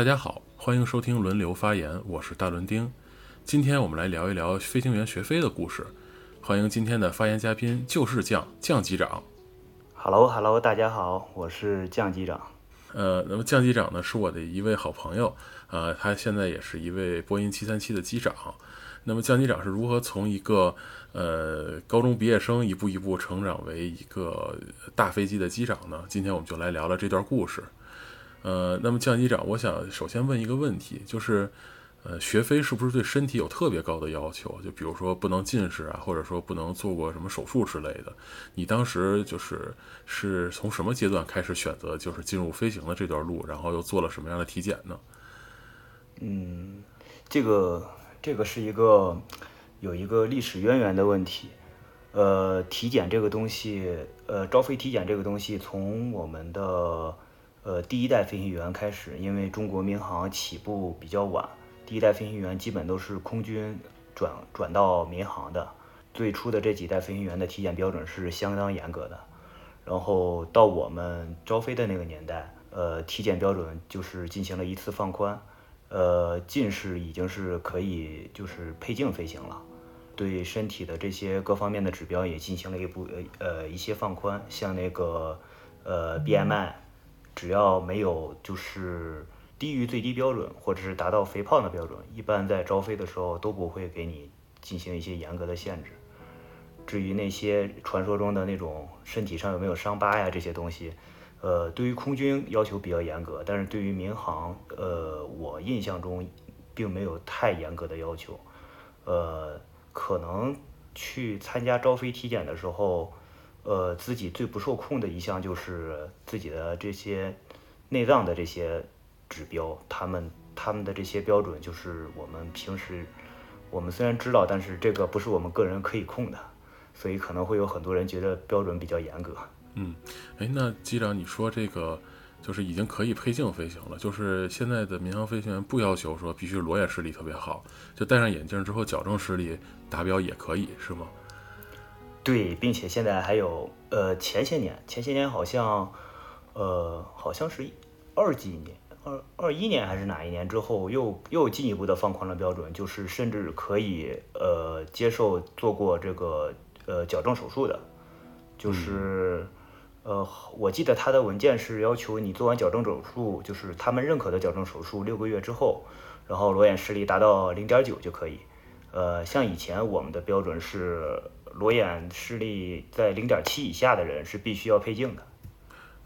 大家好，欢迎收听轮流发言，我是大伦丁。今天我们来聊一聊飞行员学飞的故事。欢迎今天的发言嘉宾，就是降降机长。Hello，Hello，大家好，我是降机长。呃，那么降机长呢，是我的一位好朋友，呃，他现在也是一位波音七三七的机长。那么降机长是如何从一个呃高中毕业生一步一步成长为一个大飞机的机长呢？今天我们就来聊聊这段故事。呃，那么降机长，我想首先问一个问题，就是，呃，学飞是不是对身体有特别高的要求？就比如说不能近视啊，或者说不能做过什么手术之类的。你当时就是是从什么阶段开始选择就是进入飞行的这段路，然后又做了什么样的体检呢？嗯，这个这个是一个有一个历史渊源的问题。呃，体检这个东西，呃，招飞体检这个东西，从我们的呃，第一代飞行员开始，因为中国民航起步比较晚，第一代飞行员基本都是空军转转到民航的。最初的这几代飞行员的体检标准是相当严格的，然后到我们招飞的那个年代，呃，体检标准就是进行了一次放宽，呃，近视已经是可以就是配镜飞行了，对身体的这些各方面的指标也进行了一步呃呃一些放宽，像那个呃 BMI。只要没有就是低于最低标准，或者是达到肥胖的标准，一般在招飞的时候都不会给你进行一些严格的限制。至于那些传说中的那种身体上有没有伤疤呀这些东西，呃，对于空军要求比较严格，但是对于民航，呃，我印象中并没有太严格的要求。呃，可能去参加招飞体检的时候。呃，自己最不受控的一项就是自己的这些内脏的这些指标，他们他们的这些标准就是我们平时我们虽然知道，但是这个不是我们个人可以控的，所以可能会有很多人觉得标准比较严格。嗯，哎，那机长，你说这个就是已经可以配镜飞行了，就是现在的民航飞行员不要求说必须裸眼视力特别好，就戴上眼镜之后矫正视力达标也可以，是吗？对，并且现在还有，呃，前些年，前些年好像，呃，好像是二几年，二二一年还是哪一年之后，又又进一步的放宽了标准，就是甚至可以，呃，接受做过这个，呃，矫正手术的，就是，呃，我记得他的文件是要求你做完矫正手术，就是他们认可的矫正手术，六个月之后，然后裸眼视力达到零点九就可以，呃，像以前我们的标准是。裸眼视力在零点七以下的人是必须要配镜的。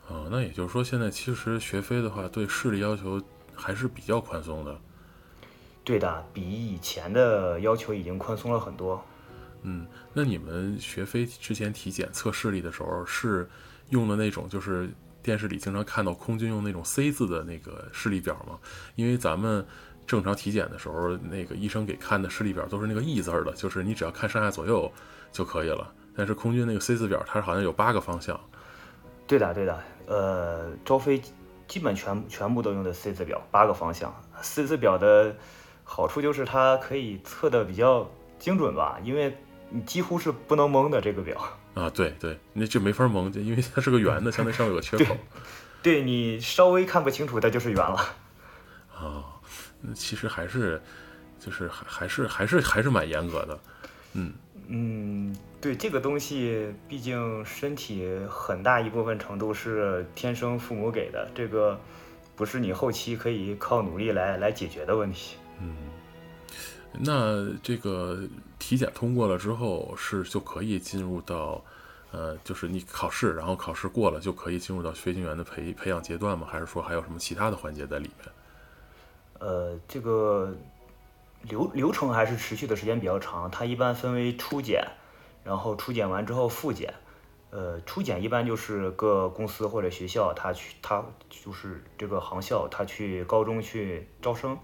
哦，那也就是说，现在其实学飞的话，对视力要求还是比较宽松的。对的，比以前的要求已经宽松了很多。嗯，那你们学飞之前体检测视力的时候，是用的那种就是电视里经常看到空军用那种 C 字的那个视力表吗？因为咱们。正常体检的时候，那个医生给看的视力表都是那个 E 字的，就是你只要看上下左右就可以了。但是空军那个 C 字表，它好像有八个方向。对的，对的。呃，招飞基本全全部都用的 C 字表，八个方向。C 字表的好处就是它可以测的比较精准吧，因为你几乎是不能蒙的这个表。啊，对对，那就没法蒙，因为它是个圆的，相当于上面有个缺口。对你稍微看不清楚，它就是圆了。啊。其实还是，就是还还是还是还是蛮严格的，嗯嗯，对这个东西，毕竟身体很大一部分程度是天生父母给的，这个不是你后期可以靠努力来来解决的问题。嗯，那这个体检通过了之后，是就可以进入到，呃，就是你考试，然后考试过了就可以进入到飞行员的培培养阶段吗？还是说还有什么其他的环节在里面？呃，这个流流程还是持续的时间比较长。它一般分为初检，然后初检完之后复检。呃，初检一般就是各公司或者学校，他去他就是这个航校，他去高中去招生，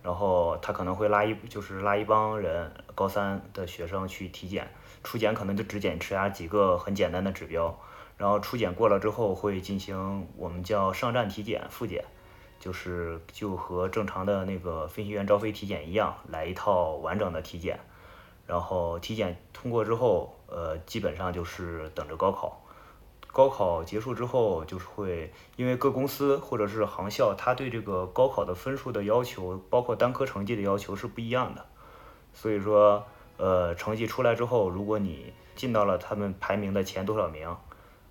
然后他可能会拉一就是拉一帮人高三的学生去体检。初检可能就只检查几个很简单的指标，然后初检过了之后会进行我们叫上站体检复检。就是就和正常的那个飞行员招飞体检一样，来一套完整的体检，然后体检通过之后，呃，基本上就是等着高考。高考结束之后，就是会因为各公司或者是航校，他对这个高考的分数的要求，包括单科成绩的要求是不一样的。所以说，呃，成绩出来之后，如果你进到了他们排名的前多少名，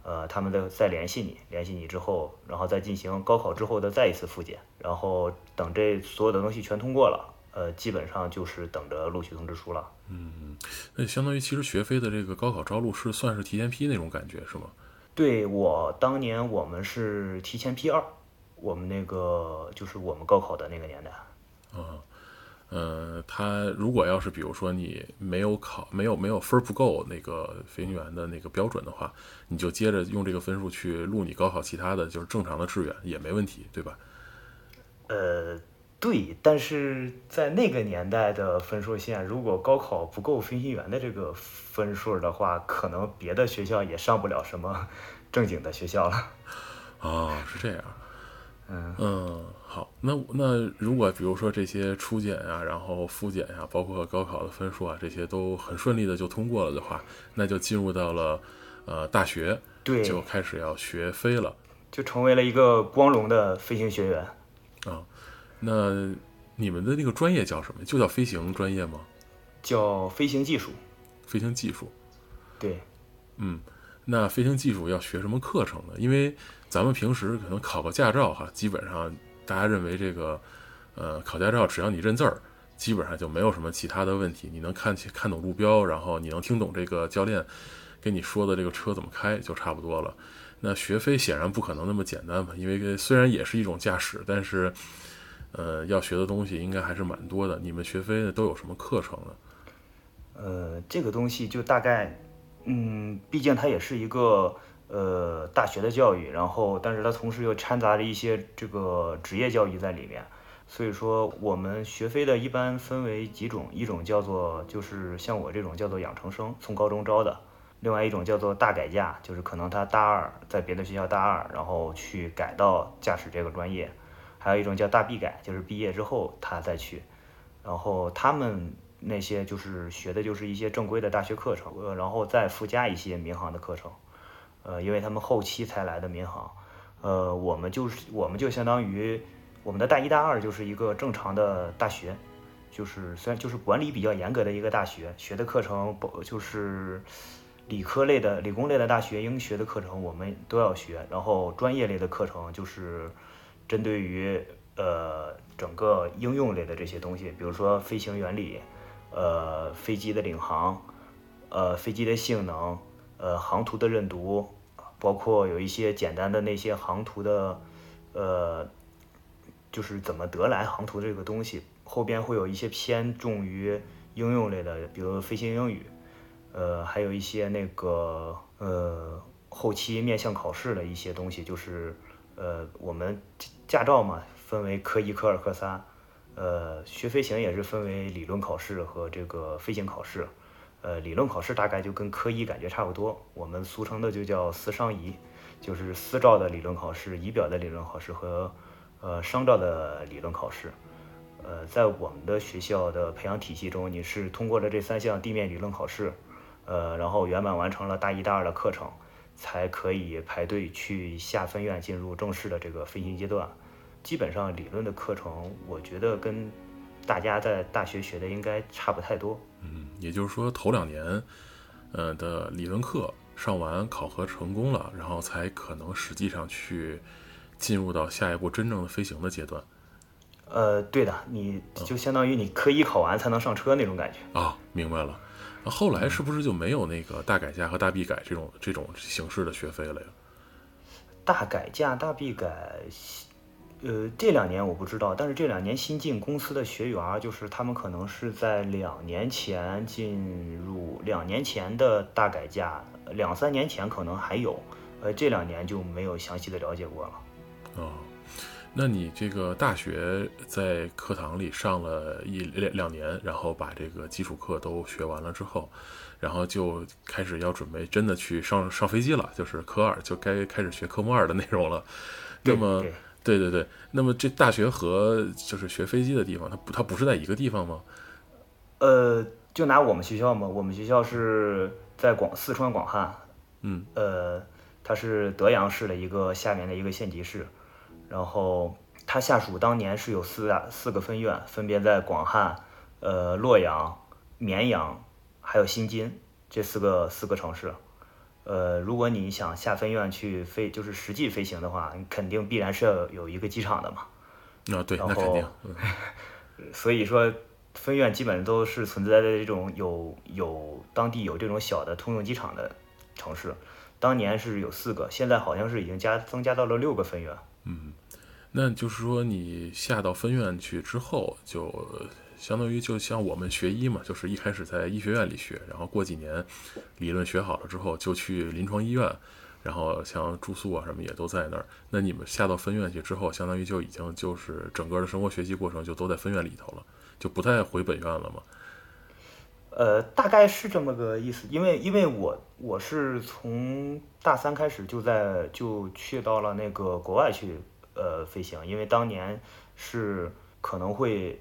呃，他们再再联系你，联系你之后，然后再进行高考之后的再一次复检，然后等这所有的东西全通过了，呃，基本上就是等着录取通知书了。嗯，那相当于其实学飞的这个高考招录是算是提前批那种感觉是吗？对我当年我们是提前批二，我们那个就是我们高考的那个年代。啊，呃，他如果要是比如说你没有考，没有没有分儿不够那个飞行员的那个标准的话，你就接着用这个分数去录你高考其他的就是正常的志愿也没问题，对吧？呃，对，但是在那个年代的分数线，如果高考不够飞行员的这个分数的话，可能别的学校也上不了什么正经的学校了。哦，是这样。嗯嗯，好，那那如果比如说这些初检呀、然后复检呀，包括高考的分数啊，这些都很顺利的就通过了的话，那就进入到了呃大学，对，就开始要学飞了。就成为了一个光荣的飞行学员。啊，那你们的那个专业叫什么？就叫飞行专业吗？叫飞行技术。飞行技术。对，嗯，那飞行技术要学什么课程呢？因为咱们平时可能考个驾照哈，基本上大家认为这个，呃，考驾照只要你认字儿，基本上就没有什么其他的问题。你能看清看懂路标，然后你能听懂这个教练跟你说的这个车怎么开，就差不多了。那学飞显然不可能那么简单嘛，因为虽然也是一种驾驶，但是，呃，要学的东西应该还是蛮多的。你们学飞的都有什么课程呢？呃，这个东西就大概，嗯，毕竟它也是一个呃大学的教育，然后但是它同时又掺杂着一些这个职业教育在里面，所以说我们学飞的一般分为几种，一种叫做就是像我这种叫做养成生，从高中招的。另外一种叫做大改驾，就是可能他大二在别的学校大二，然后去改到驾驶这个专业；还有一种叫大毕改，就是毕业之后他再去。然后他们那些就是学的就是一些正规的大学课程，呃，然后再附加一些民航的课程。呃，因为他们后期才来的民航，呃，我们就是我们就相当于我们的大一大二就是一个正常的大学，就是虽然就是管理比较严格的一个大学，学的课程不就是。理科类的、理工类的大学应学的课程我们都要学，然后专业类的课程就是针对于呃整个应用类的这些东西，比如说飞行原理，呃飞机的领航，呃飞机的性能，呃航图的认读，包括有一些简单的那些航图的，呃就是怎么得来航图这个东西，后边会有一些偏重于应用类的，比如飞行英语。呃，还有一些那个呃，后期面向考试的一些东西，就是呃，我们驾照嘛，分为科一、科二、科三，呃，学飞行也是分为理论考试和这个飞行考试，呃，理论考试大概就跟科一感觉差不多，我们俗称的就叫四商仪，就是私照的理论考试、仪表的理论考试和呃商照的理论考试，呃，在我们的学校的培养体系中，你是通过了这三项地面理论考试。呃，然后圆满完成了大一、大二的课程，才可以排队去下分院进入正式的这个飞行阶段。基本上理论的课程，我觉得跟大家在大学学的应该差不太多。嗯，也就是说头两年，呃的理论课上完，考核成功了，然后才可能实际上去进入到下一步真正的飞行的阶段。呃，对的，你就相当于你科一考完才能上车那种感觉。啊，明白了。后来是不是就没有那个大改价和大币改这种这种形式的学费了呀？大改价、大币改，呃，这两年我不知道，但是这两年新进公司的学员，就是他们可能是在两年前进入，两年前的大改价，两三年前可能还有，呃，这两年就没有详细的了解过了。哦。那你这个大学在课堂里上了一两两年，然后把这个基础课都学完了之后，然后就开始要准备真的去上上飞机了，就是科二就该开始学科目二的内容了。那么，对对对对对，那么这大学和就是学飞机的地方，它不它不是在一个地方吗？呃，就拿我们学校嘛，我们学校是在广四川广汉，嗯，呃。它是德阳市的一个下面的一个县级市，然后它下属当年是有四大四个分院，分别在广汉、呃洛阳、绵阳还有新津这四个四个城市。呃，如果你想下分院去飞，就是实际飞行的话，你肯定必然是要有一个机场的嘛。啊，对，然那肯定后，所以说，分院基本都是存在在这种有有当地有这种小的通用机场的城市。当年是有四个，现在好像是已经加增加到了六个分院。嗯那就是说你下到分院去之后，就相当于就像我们学医嘛，就是一开始在医学院里学，然后过几年理论学好了之后，就去临床医院，然后像住宿啊什么也都在那儿。那你们下到分院去之后，相当于就已经就是整个的生活学习过程就都在分院里头了，就不再回本院了嘛。呃，大概是这么个意思，因为因为我我是从大三开始就在就去到了那个国外去呃飞行，因为当年是可能会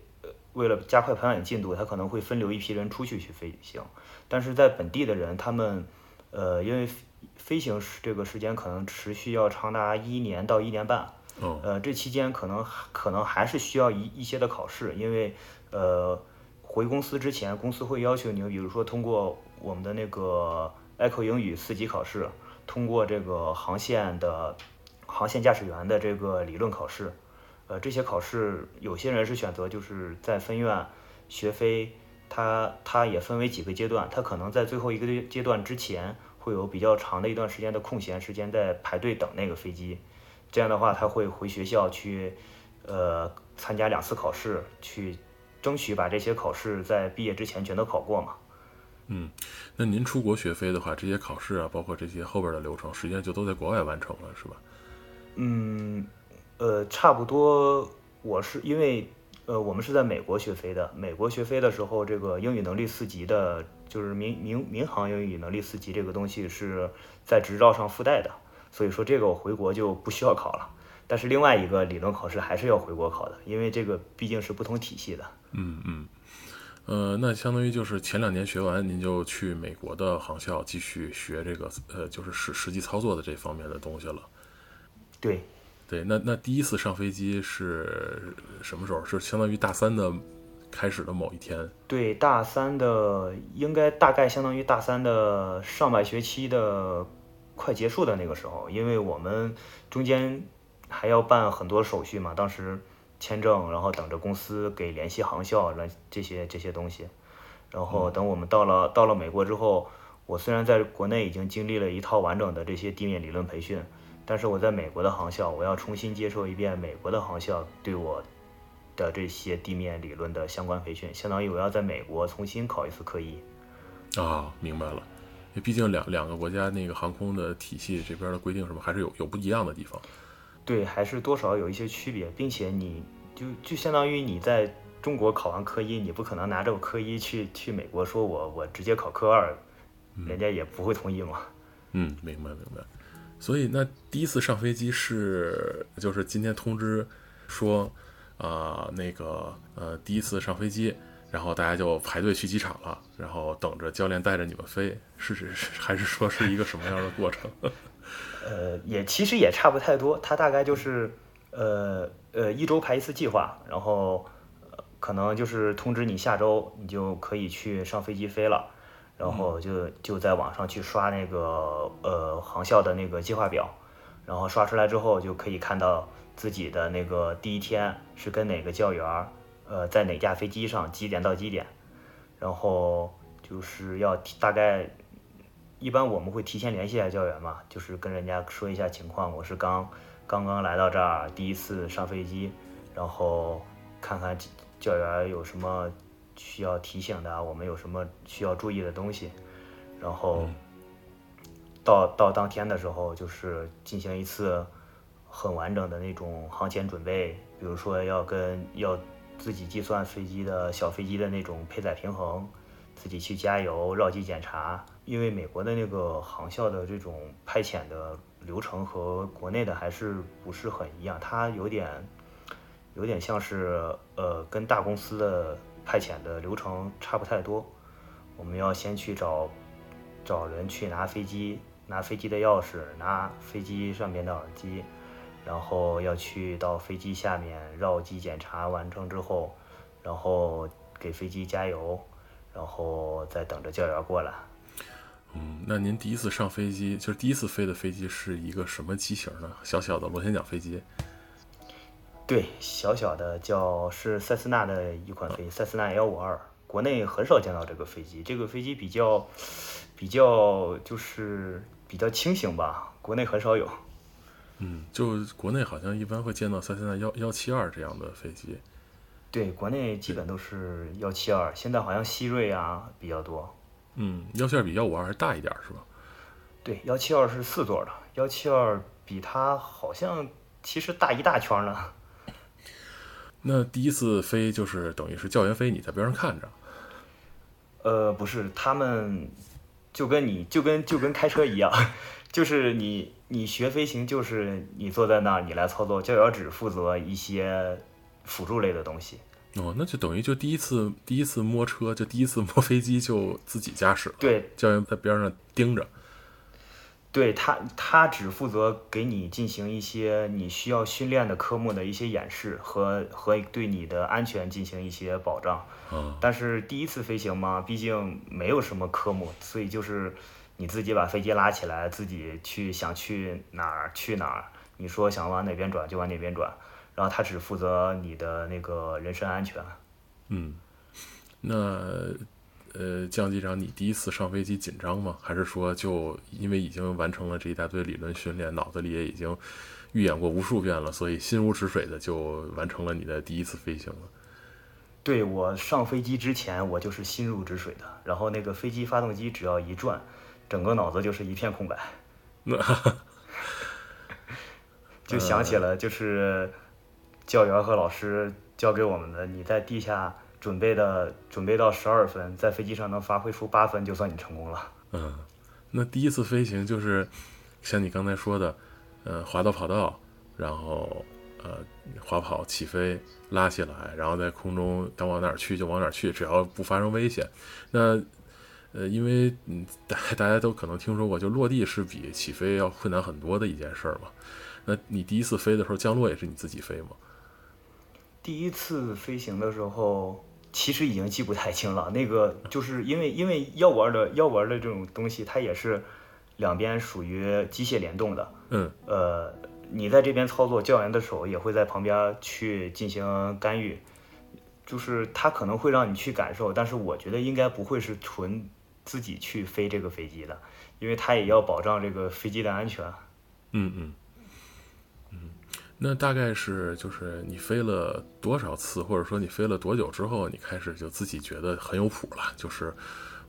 为了加快培养进度，他可能会分流一批人出去去飞行，但是在本地的人他们呃因为飞飞行时这个时间可能持续要长达一年到一年半，哦，呃，这期间可能可能还是需要一一些的考试，因为呃，回公司之前，公司会要求你，比如说通过我们的那个 Echo 英语四级考试，通过这个航线的航线驾驶员的这个理论考试，呃，这些考试有些人是选择就是在分院学飞，它它也分为几个阶段，它可能在最后一个阶阶段之前会有比较长的一段时间的空闲时间在排队等那个飞机。这样的话，他会回学校去，呃，参加两次考试，去争取把这些考试在毕业之前全都考过嘛。嗯那您出国学飞的话，这些考试啊，包括这些后边的流程，实际上就都在国外完成了，是吧？嗯，呃，差不多，我是因为，呃，我们是在美国学飞的，美国学飞的时候，这个英语能力四级的，就是民民民航英语能力四级这个东西是在执照上附带的，所以说这个我回国就不需要考了。但是另外一个理论考试还是要回国考的，因为这个毕竟是不同体系的。嗯嗯，呃，那相当于就是前两年学完，您就去美国的航校继续学这个呃，就是实实际操作的这方面的东西了。对，对，那那第一次上飞机是什么时候？是相当于大三的开始的某一天。对，大三的应该大概相当于大三的上半学期的快结束的那个时候，因为我们中间还要办很多手续嘛，当时签证，然后等着公司给联系航校，来这些这些东西，然后等我们到了到了美国之后，我虽然在国内已经经历了一套完整的这些地面理论培训，但是我在美国的航校，我要重新接受一遍美国的航校对我的这些地面理论的相关培训，相当于我要在美国重新考一次科一。啊，明白了。因为毕竟两两个国家那个航空的体系这边的规定什么还是有有不一样的地方。对，还是多少有一些区别，并且你就就相当于你在中国考完科一，你不可能拿着科一去去美国说我我直接考科二，人家也不会同意嘛。嗯，明白明白。所以那第一次上飞机是就是今天通知说，啊、那个呃第一次上飞机，然后大家就排队去机场了，然后等着教练带着你们飞，是是是还是说是一个什么样的过程？呃，也其实也差不太多，他大概就是呃呃一周排一次计划，然后、呃、可能就是通知你下周你就可以去上飞机飞了，然后就就在网上去刷那个呃航校的那个计划表，然后刷出来之后就可以看到自己的那个第一天是跟哪个教员儿，呃在哪架飞机上几点到几点，然后就是要大概一般我们会提前联系一下教员嘛，就是跟人家说一下情况，我是刚刚刚来到这儿，第一次上飞机，然后看看教员有什么需要提醒的啊，我们有什么需要注意的东西，然后到到当天的时候，就是进行一次很完整的那种航前准备，比如说要跟要自己计算飞机的小飞机的那种配载平衡，自己去加油、绕机检查。因为美国的那个航校的这种派遣的流程和国内的还是不是很一样，它有点有点像是呃跟大公司的派遣的流程差不太多。我们要先去找找人去拿飞机，拿飞机的钥匙，拿飞机上面的耳机，然后要去到飞机下面绕机检查完成之后，然后给飞机加油，然后再等着教员过来。嗯，那您第一次上飞机，就是第一次飞的飞机是一个什么机型呢？小小的螺旋桨飞机。对，小小的叫是塞斯纳的一款飞机，塞斯纳幺五二，国内很少见到这个飞机。这个飞机比较比较就是比较轻型吧，国内很少有。嗯，就国内好像一般会见到塞斯纳幺幺七二这样的飞机。对，国内基本都是幺七二，现在好像希瑞啊比较多。嗯，幺七二比幺五二还大一点是吧？对，幺七二是四座的，幺七二比它好像其实大一大圈呢。那第一次飞就是等于是教员飞，你在边上看着。呃，不是，他们就跟你就跟就跟开车一样，就是你你学飞行就是你坐在那儿，你来操作，教员只负责一些辅助类的东西。哦，那就等于就第一次第一次摸车，就第一次摸飞机就自己驾驶了。对，教员在边上盯着。对他，他只负责给你进行一些你需要训练的科目的一些演示和和对你的安全进行一些保障。啊，但是第一次飞行嘛，毕竟没有什么科目，所以就是你自己把飞机拉起来，自己去想去哪儿去哪儿。你说想往哪边转就往哪边转，然后他只负责你的那个人身安全。嗯，那。呃，降机长，你第一次上飞机紧张吗？还是说就因为已经完成了这一大堆理论训练，脑子里也已经预演过无数遍了，所以心如止水的就完成了你的第一次飞行了？对我上飞机之前，我就是心如止水的。然后那个飞机发动机只要一转，整个脑子就是一片空白。那 就想起了就是教员和老师教给我们的，你在地下。准备的准备到十二分，在飞机上能发挥出八分，就算你成功了。嗯，那第一次飞行就是像你刚才说的，呃，滑到跑道，然后呃，滑跑起飞拉起来，然后在空中想往哪儿去就往哪儿去，只要不发生危险。那呃，因为嗯，大大家都可能听说过，就落地是比起飞要困难很多的一件事儿嘛。那你第一次飞的时候，降落也是你自己飞吗？第一次飞行的时候。其实已经记不太清了，那个就是因为因为药丸的药丸的这种东西，它也是两边属于机械联动的。嗯，呃，你在这边操作，教员的手也会在旁边去进行干预，就是他可能会让你去感受，但是我觉得应该不会是纯自己去飞这个飞机的，因为他也要保障这个飞机的安全。嗯嗯。那大概是就是你飞了多少次，或者说你飞了多久之后，你开始就自己觉得很有谱了。就是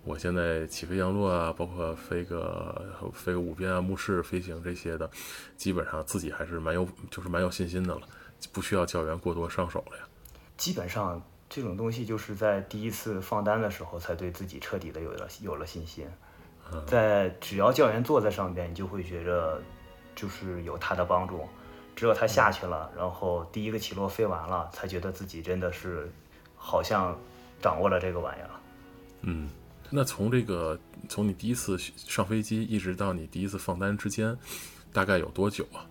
我现在起飞降落啊，包括飞个飞个五边啊、目视飞行这些的，基本上自己还是蛮有，就是蛮有信心的了，不需要教员过多上手了呀。基本上这种东西就是在第一次放单的时候，才对自己彻底的有了有了信心。在只要教员坐在上边，你就会觉着就是有他的帮助。只有他下去了，然后第一个起落飞完了，才觉得自己真的是好像掌握了这个玩意儿。嗯，那从这个从你第一次上飞机一直到你第一次放单之间，大概有多久啊？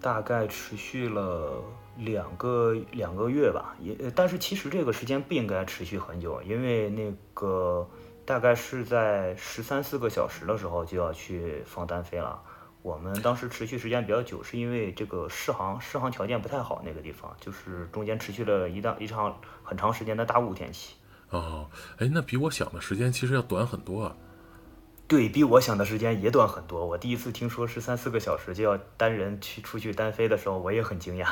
大概持续了两个两个月吧，也但是其实这个时间不应该持续很久，因为那个大概是在十三四个小时的时候就要去放单飞了。我们当时持续时间比较久，是因为这个适航适航条件不太好，那个地方就是中间持续了一大一场很长时间的大雾天气。哦，哎，那比我想的时间其实要短很多啊。对比我想的时间也短很多。我第一次听说是三四个小时就要单人去出去单飞的时候，我也很惊讶。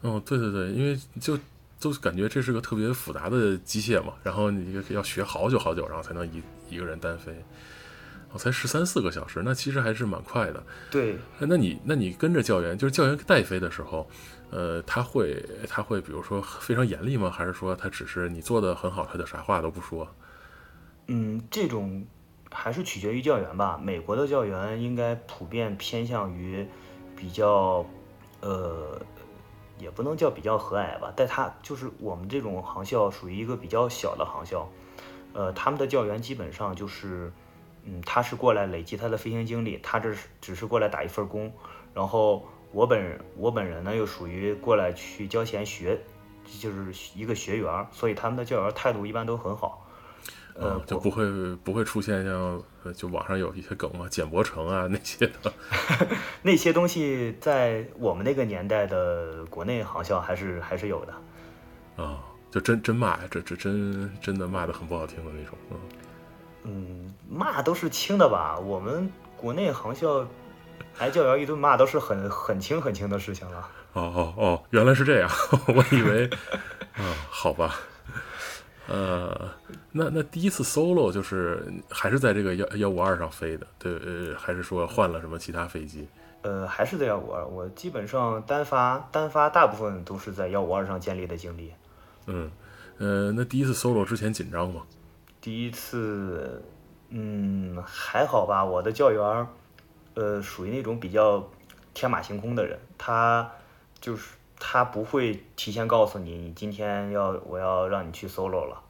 哦，对对对，因为就就感觉这是个特别复杂的机械嘛，然后你要学好久好久，然后才能一一个人单飞。我才十三四个小时，那其实还是蛮快的。对，那你那你跟着教员，就是教员带飞的时候，呃，他会他会比如说非常严厉吗？还是说他只是你做的很好，他就啥话都不说？嗯，这种还是取决于教员吧。美国的教员应该普遍偏向于比较，呃，也不能叫比较和蔼吧。但他就是我们这种航校属于一个比较小的航校，呃，他们的教员基本上就是。嗯，他是过来累积他的飞行经历，他这是只是过来打一份工，然后我本我本人呢又属于过来去交钱学，就是一个学员，所以他们的教员态度一般都很好。呃，就不会不会出现像呃就网上有一些梗嘛，简博成啊那些的，那些东西在我们那个年代的国内航校还是还是有的。啊、就真真骂呀，这这真真的骂的很不好听的那种，嗯。嗯，骂都是轻的吧？我们国内航校挨教员一顿骂都是很很轻很轻的事情了。哦哦哦，原来是这样，我以为，啊，好吧，呃，那那第一次 solo 就是还是在这个幺幺五二上飞的，对，呃，还是说换了什么其他飞机？呃，还是在幺五二，我基本上单发单发大部分都是在幺五二上建立的经历。嗯，呃，那第一次 solo 之前紧张吗？第一次，嗯，还好吧。我的教员儿，呃，属于那种比较天马行空的人，他就是他不会提前告诉你，你今天要我要让你去 solo 了，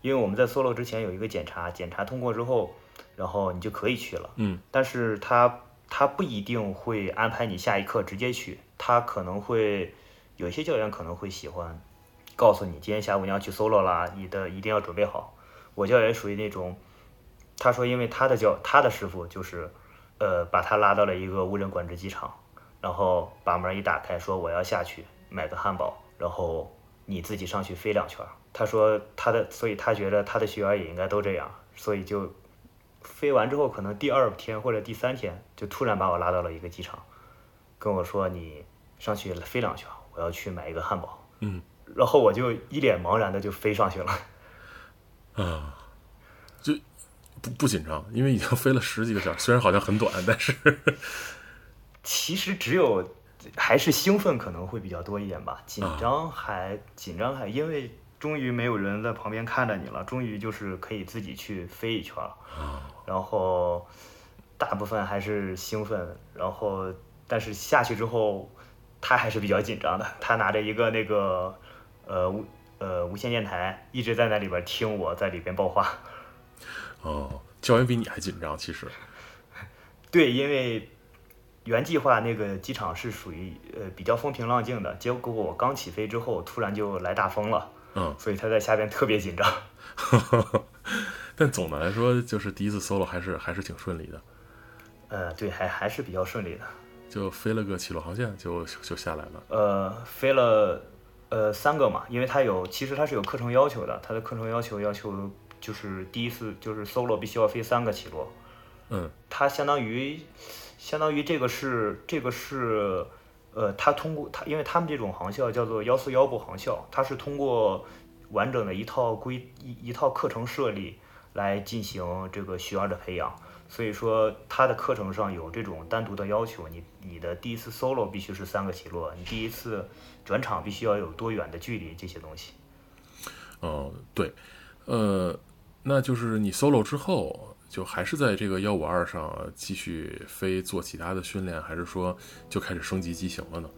因为我们在 solo 之前有一个检查，检查通过之后，然后你就可以去了。嗯但是他他不一定会安排你下一课直接去，他可能会有一些教员可能会喜欢告诉你，今天下午你要去 solo 啦，你的一定要准备好。我教员属于那种，他说因为他的教他的师傅就是，呃，把他拉到了一个无人管制机场，然后把门一打开，说我要下去买个汉堡，然后你自己上去飞两圈。他说他的，所以他觉得他的学员也应该都这样，所以就飞完之后，可能第二天或者第三天就突然把我拉到了一个机场，跟我说你上去飞两圈，我要去买一个汉堡。嗯然后我就一脸茫然的就飞上去了。啊，就不不紧张，因为已经飞了十几个小时，虽然好像很短，但是 其实只有还是兴奋可能会比较多一点吧，紧啊。张还紧张还因为终于没有人在旁边看着你了，终于就是可以自己去飞一圈儿，然后大部分还是兴奋，然后但是下去之后他还是比较紧张的，他拿着一个那个呃无呃无线电台一直在那里边听我在里边报话，哦，教员比你还紧张，其实，对，因为原计划那个机场是属于呃比较风平浪静的，结果我刚起飞之后，突然就来大风了，嗯，所以他在下边特别紧张。但总的来说，就是第一次 solo 还是还是挺顺利的，呃，对，还还是比较顺利的。就飞了个起落航线就就下来了。呃，飞了呃三个嘛，因为它有其实它是有课程要求的，它的课程要求要求就是第一次就是 solo 必须要飞三个起落，嗯它相当于相当于这个是这个是呃，它通过它，因为他们这种航校叫做幺四幺部航校，它是通过完整的一套规一一套课程设立来进行这个学员的培养。所以说，它的课程上有这种单独的要求，你你的第一次 solo 必须是三个起落，你第一次转场必须要有多远的距离，这些东西。哦，对，呃，那就是你 solo 之后，就还是在这个幺五二上继续飞做其他的训练，还是说就开始升级机型了呢？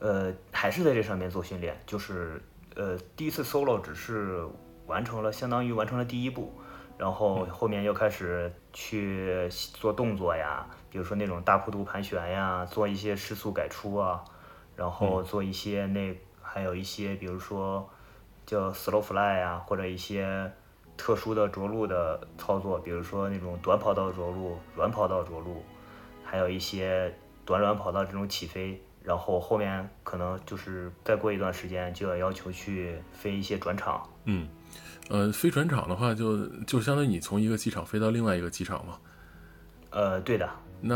呃，还是在这上面做训练，就是呃，第一次 solo 只是完成了，相当于完成了第一步，然后后面又开始去做动作呀，比如说那种大坡度盘旋呀，做一些失速改出啊，然后做一些那还有一些比如说叫 slow fly 啊，或者一些特殊的着陆的操作，比如说那种短跑道着陆、软跑道着陆，还有一些短软跑道这种起飞，然后后面可能就是再过一段时间就要要求去飞一些转场。嗯，呃，飞转场的话就，就相当于你从一个机场飞到另外一个机场嘛。呃，对的，那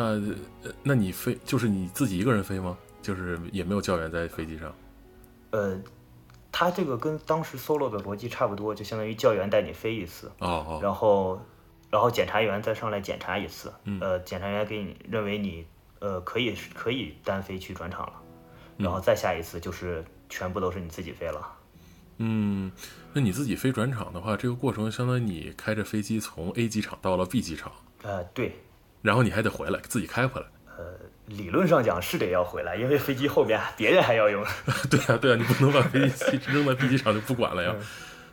呃那你飞就是你自己一个人飞吗？就是也没有教员在飞机上？呃，它这个跟当时 solo 的逻辑差不多，就相当于教员带你飞一次，哦哦，然后然后检查员再上来检查一次，嗯。呃，检查员给你认为你呃可以可以单飞去转场了，嗯。然后再下一次就是全部都是你自己飞了。嗯，那你自己飞转场的话，这个过程相当于你开着飞机从 A 机场到了 B 机场，呃，对，然后你还得回来自己开回来。理论上讲是得要回来，因为飞机后边别人还要用。对啊，对啊，你不能把飞机扔在飞机场就不管了呀。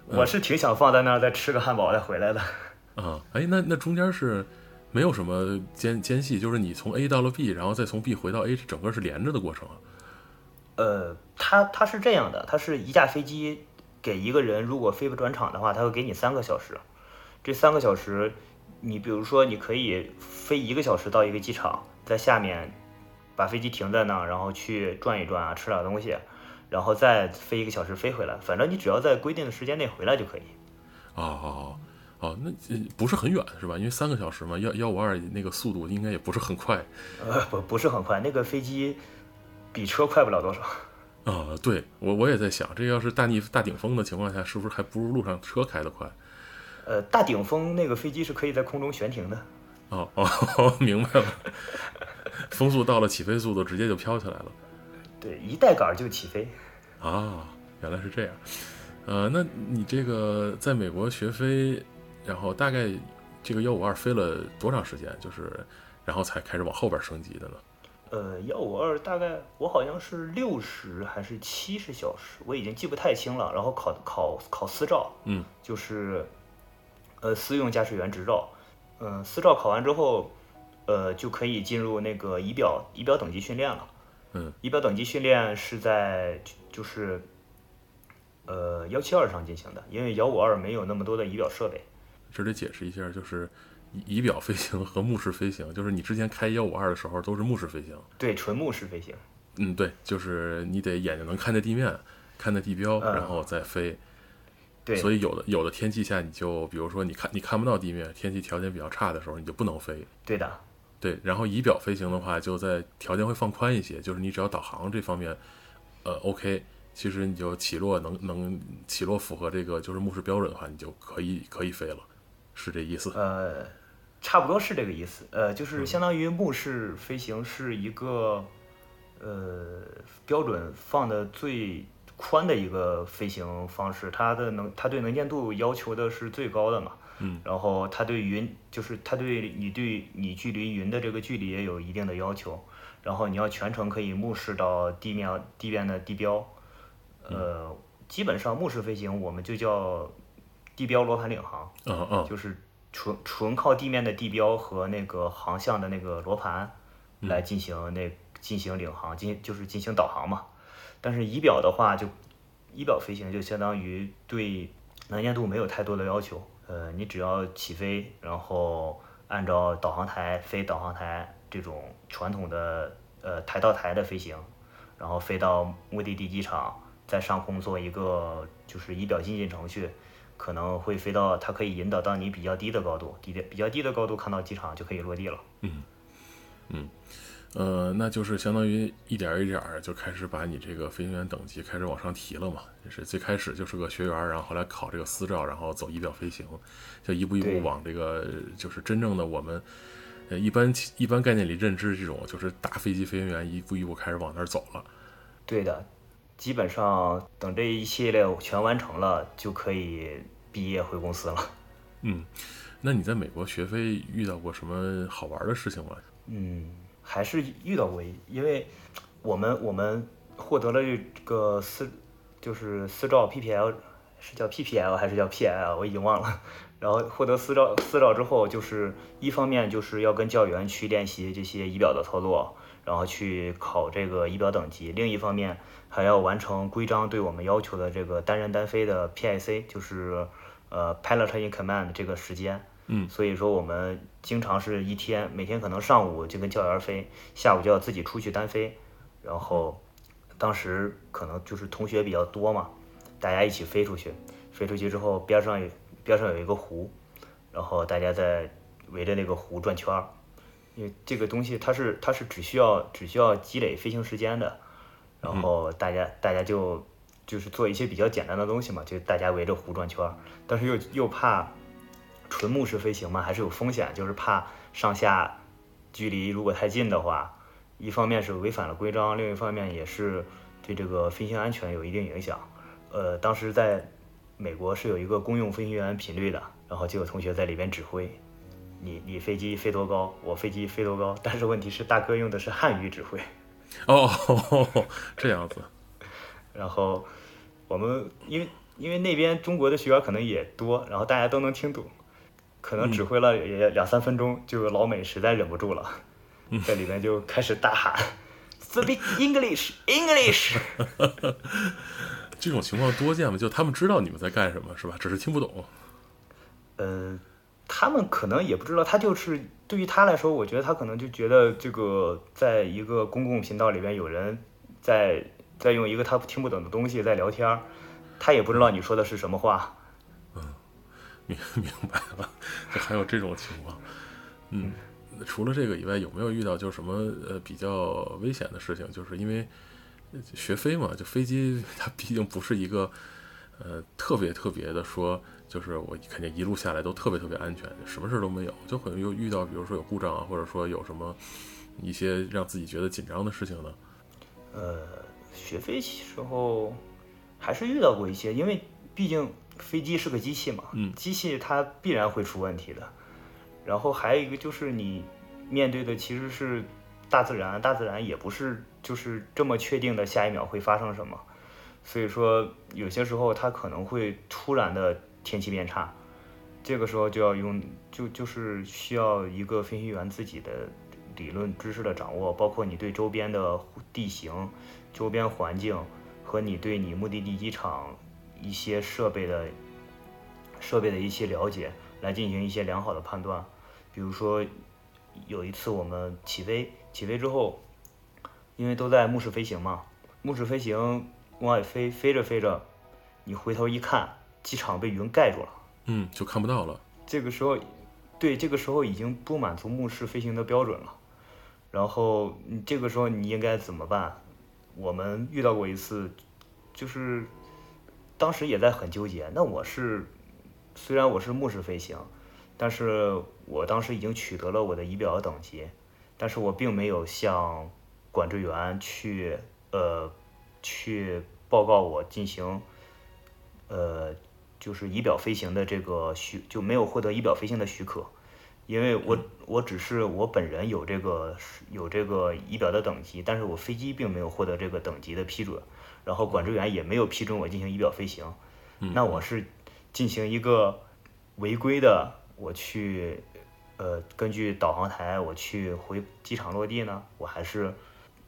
我是挺想放在那儿再吃个汉堡再回来的。啊，哎，那那中间是没有什么间间隙，就是你从 A 到了 B，然后再从 B 回到 A，整个是连着的过程啊。呃，它它是这样的，它是一架飞机给一个人，如果飞不转场的话，他会给你三个小时。这三个小时，你比如说你可以飞一个小时到一个机场，在下面把飞机停在那儿，然后去转一转啊，吃点东西，然后再飞一个小时飞回来。反正你只要在规定的时间内回来就可以。哦哦哦，那呃不是很远是吧？因为三个小时嘛，幺幺五二那个速度应该也不是很快。呃，不不是很快，那个飞机比车快不了多少。啊，对我我也在想，这要是大逆大顶风的情况下，是不是还不如路上车开得快？呃，大顶峰那个飞机是可以在空中悬停的。哦哦，明白了，风速到了起飞速度，直接就飘起来了。对，一带杆儿就起飞。啊，原来是这样。呃，那你这个在美国学飞，然后大概这个幺五二飞了多长时间？就是然后才开始往后边升级的呢？呃，幺五二大概我好像是六十还是七十小时，我已经记不太清了。然后考考考私照，嗯，就是呃私用驾驶员执照。嗯、私照考完之后，呃就可以进入那个仪表仪表等级训练了。嗯，仪表等级训练是在就是呃幺七二上进行的，因为幺五二没有那么多的仪表设备。这得解释一下，就是仪仪表飞行和目视飞行，就是你之前开幺五二的时候都是目视飞行。对，纯目视飞行。嗯，对，就是你得眼睛能看见地面，看见地标，嗯然后再飞。对，所以有的有的天气下，你就比如说你看你看不到地面，天气条件比较差的时候，你就不能飞。对的。对，然后仪表飞行的话，就在条件会放宽一些，就是你只要导航这方面，呃，OK，其实你就起落能能起落符合这个就是目视标准的话，你就可以可以飞了，是这意思。呃，差不多是这个意思。呃，就是相当于目视飞行是一个呃标准放的最宽的一个飞行方式，它的能它对能见度要求的是最高的嘛。嗯。然后它对云就是它对你对你距离云的这个距离也有一定的要求，然后你要全程可以目视到地面地面的地标。呃，基本上目视飞行我们就叫地标罗盘领航。嗯嗯，就是纯纯靠地面的地标和那个航向的那个罗盘来进行那进行领航，进就是进行导航嘛。但是仪表的话就，仪表飞行就相当于对能见度没有太多的要求，呃，你只要起飞，然后按照导航台飞导航台这种传统的呃台到台的飞行，然后飞到目的地机场，在上空做一个就是仪表进近程序，可能会飞到它可以引导到你比较低的高度，低的比较低的高度看到机场就可以落地了。嗯呃，那就是相当于一点儿一点儿就开始把你这个飞行员等级开始往上提了嘛。就是最开始就是个学员，然后后来考这个私照，然后走仪表飞行，就一步一步往这个就是真正的我们呃一般一般概念里认知这种就是大飞机飞行员一步一步开始往那儿走了。对的，基本上等这一系列全完成了，就可以毕业回公司了。嗯，那你在美国学飞遇到过什么好玩的事情吗？嗯，还是遇到过一，因为我们我们获得了这个私就是私照 PPL 是叫 PPL 还是叫 PL，我已经忘了。然后获得私照私照之后，就是一方面就是要跟教员去练习这些仪表的操作，然后去考这个仪表等级；另一方面还要完成规章对我们要求的这个单人单飞的 PIC，就是呃 Pilot in Command 这个时间。嗯。所以说我们经常是一天，每天可能上午就跟教员飞，下午就要自己出去单飞，然后当时可能就是同学比较多嘛，大家一起飞出去，飞出去之后边上有边上有一个湖，然后大家在围着那个湖转圈儿，因为这个东西它是它是只需要只需要积累飞行时间的，然后大家大家就就是做一些比较简单的东西嘛，就大家围着湖转圈儿，但是又又怕纯目视飞行嘛，还是有风险，就是怕上下距离如果太近的话，一方面是违反了规章，另一方面也是对这个飞行安全有一定影响。呃，当时在美国是有一个公用飞行员频率的，然后就有同学在里边指挥，你你飞机飞多高，我飞机飞多高，但是问题是大哥用的是汉语指挥，哦，这样子。然后我们因为因为那边中国的学员可能也多，然后大家都能听懂，可能指挥了也两三分钟，就老美实在忍不住了，在里面就开始大喊 “Speak English, English”。这种情况多见吗？就他们知道你们在干什么，是吧？只是听不懂。呃，他们可能也不知道，他就是对于他来说，我觉得他可能就觉得这个在一个公共频道里边有人在在用一个他听不懂的东西在聊天儿，他也不知道你说的是什么话。明 明白了，就还有这种情况。嗯，除了这个以外，有没有遇到就什么呃比较危险的事情？就是因为学飞嘛，就飞机 它毕竟不是一个呃特别特别的说，就是我肯定一路下来都特别特别安全，什么事都没有，就可能又遇到比如说有故障啊，或者说有什么一些让自己觉得紧张的事情呢？呃，学飞时候还是遇到过一些，因为毕竟。飞机是个机器嘛，嗯，机器它必然会出问题的。然后还有一个就是你面对的其实是大自然，大自然也不是就是这么确定的下一秒会发生什么。所以说有些时候它可能会突然的天气变差，这个时候就要用就就是需要一个飞行员自己的理论知识的掌握，包括你对周边的地形、周边环境和你对你目的地机场。一些设备的设备的一些了解，来进行一些良好的判断。比如说，有一次我们起飞，起飞之后，因为都在目视飞行嘛，目视飞行往外飞，飞着飞着，你回头一看，机场被云盖住了，嗯，就看不到了。这个时候，对，这个时候已经不满足目视飞行的标准了。然后，你这个时候你应该怎么办？我们遇到过一次，就是。当时也在很纠结。那我是，虽然我是目视飞行，但是我当时已经取得了我的仪表等级，但是我并没有向管制员去呃去报告我进行呃就是仪表飞行的这个许就没有获得仪表飞行的许可，因为我我只是我本人有这个有这个仪表的等级，但是我飞机并没有获得这个等级的批准。然后管制员也没有批准我进行仪表飞行，那我是进行一个违规的，我去呃根据导航台我去回机场落地呢，我还是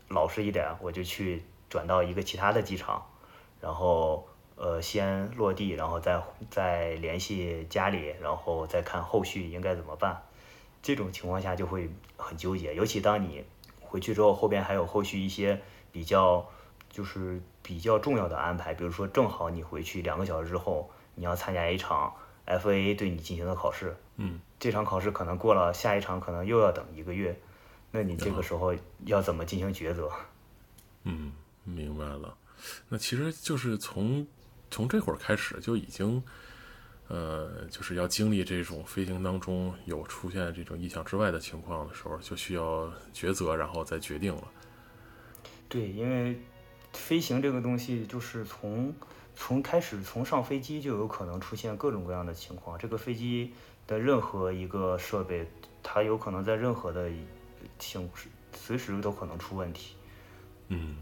老实一点，我就去转到一个其他的机场，然后呃先落地，然后再再联系家里，然后再看后续应该怎么办。这种情况下就会很纠结，尤其当你回去之后，后边还有后续一些比较就是。比较重要的安排，比如说正好你回去两个小时之后，你要参加一场 FAA 对你进行的考试，嗯，这场考试可能过了，下一场可能又要等一个月，那你这个时候要怎么进行抉择？嗯，明白了。那其实就是从从这会儿开始就已经，呃，就是要经历这种飞行当中有出现这种意想之外的情况的时候，就需要抉择，然后再决定了。对，因为。飞行这个东西，就是从从开始从上飞机就有可能出现各种各样的情况。这个飞机的任何一个设备，它有可能在任何的情随时都可能出问题。嗯，